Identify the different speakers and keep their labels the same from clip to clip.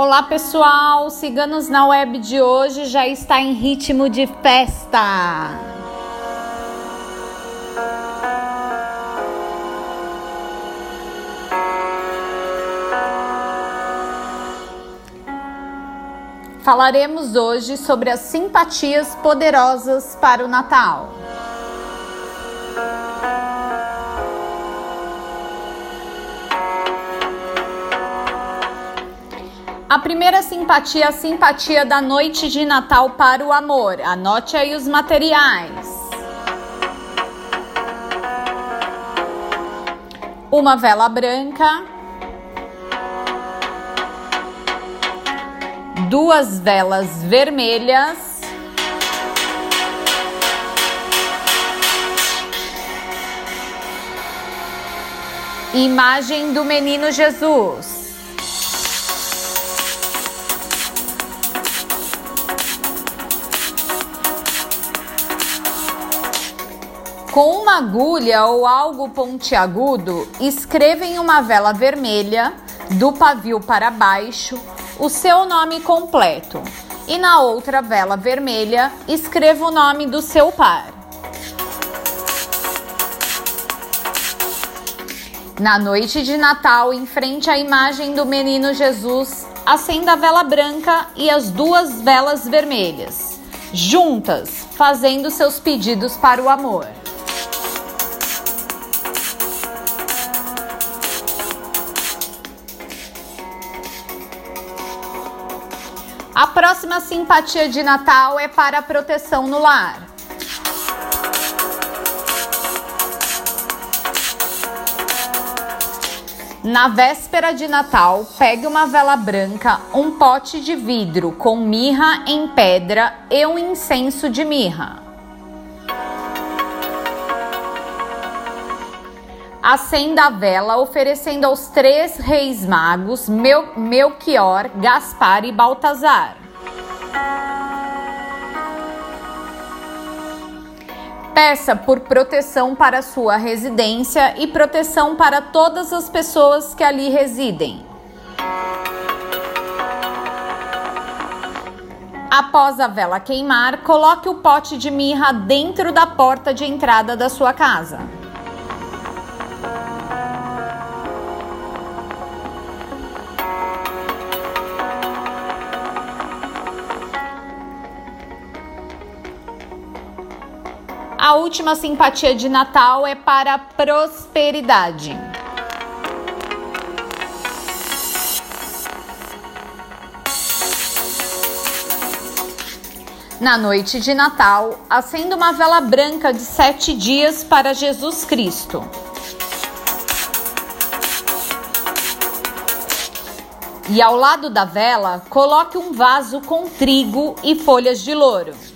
Speaker 1: Olá pessoal, Ciganos na Web de hoje já está em ritmo de festa. Falaremos hoje sobre as simpatias poderosas para o Natal. A primeira simpatia a simpatia da noite de Natal para o amor. Anote aí os materiais. Uma vela branca. Duas velas vermelhas. Imagem do menino Jesus. Com uma agulha ou algo pontiagudo, escreva em uma vela vermelha, do pavio para baixo, o seu nome completo. E na outra vela vermelha, escreva o nome do seu par. Na noite de Natal, em frente à imagem do menino Jesus, acenda a vela branca e as duas velas vermelhas, juntas, fazendo seus pedidos para o amor. A próxima simpatia de Natal é para a proteção no lar. Na véspera de Natal, pegue uma vela branca, um pote de vidro com mirra em pedra e um incenso de mirra. Acenda a vela, oferecendo aos três reis magos, Mel Melchior, Gaspar e Baltazar. Peça por proteção para sua residência e proteção para todas as pessoas que ali residem. Após a vela queimar, coloque o pote de mirra dentro da porta de entrada da sua casa. A última simpatia de Natal é para a prosperidade. Na noite de Natal, acenda uma vela branca de sete dias para Jesus Cristo. E ao lado da vela, coloque um vaso com trigo e folhas de louro.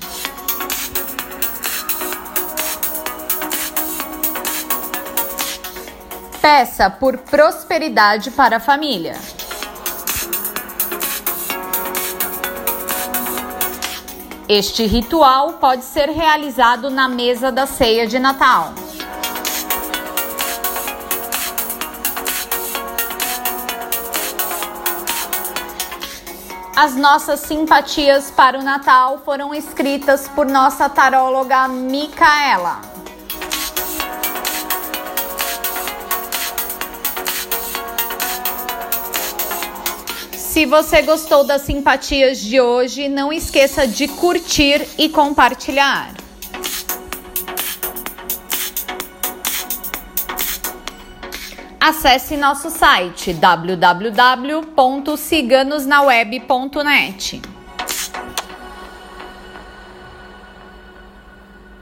Speaker 1: Peça por prosperidade para a família. Este ritual pode ser realizado na mesa da ceia de Natal. As nossas simpatias para o Natal foram escritas por nossa taróloga Micaela. Se você gostou das simpatias de hoje, não esqueça de curtir e compartilhar. Acesse nosso site www.ciganosnaweb.net.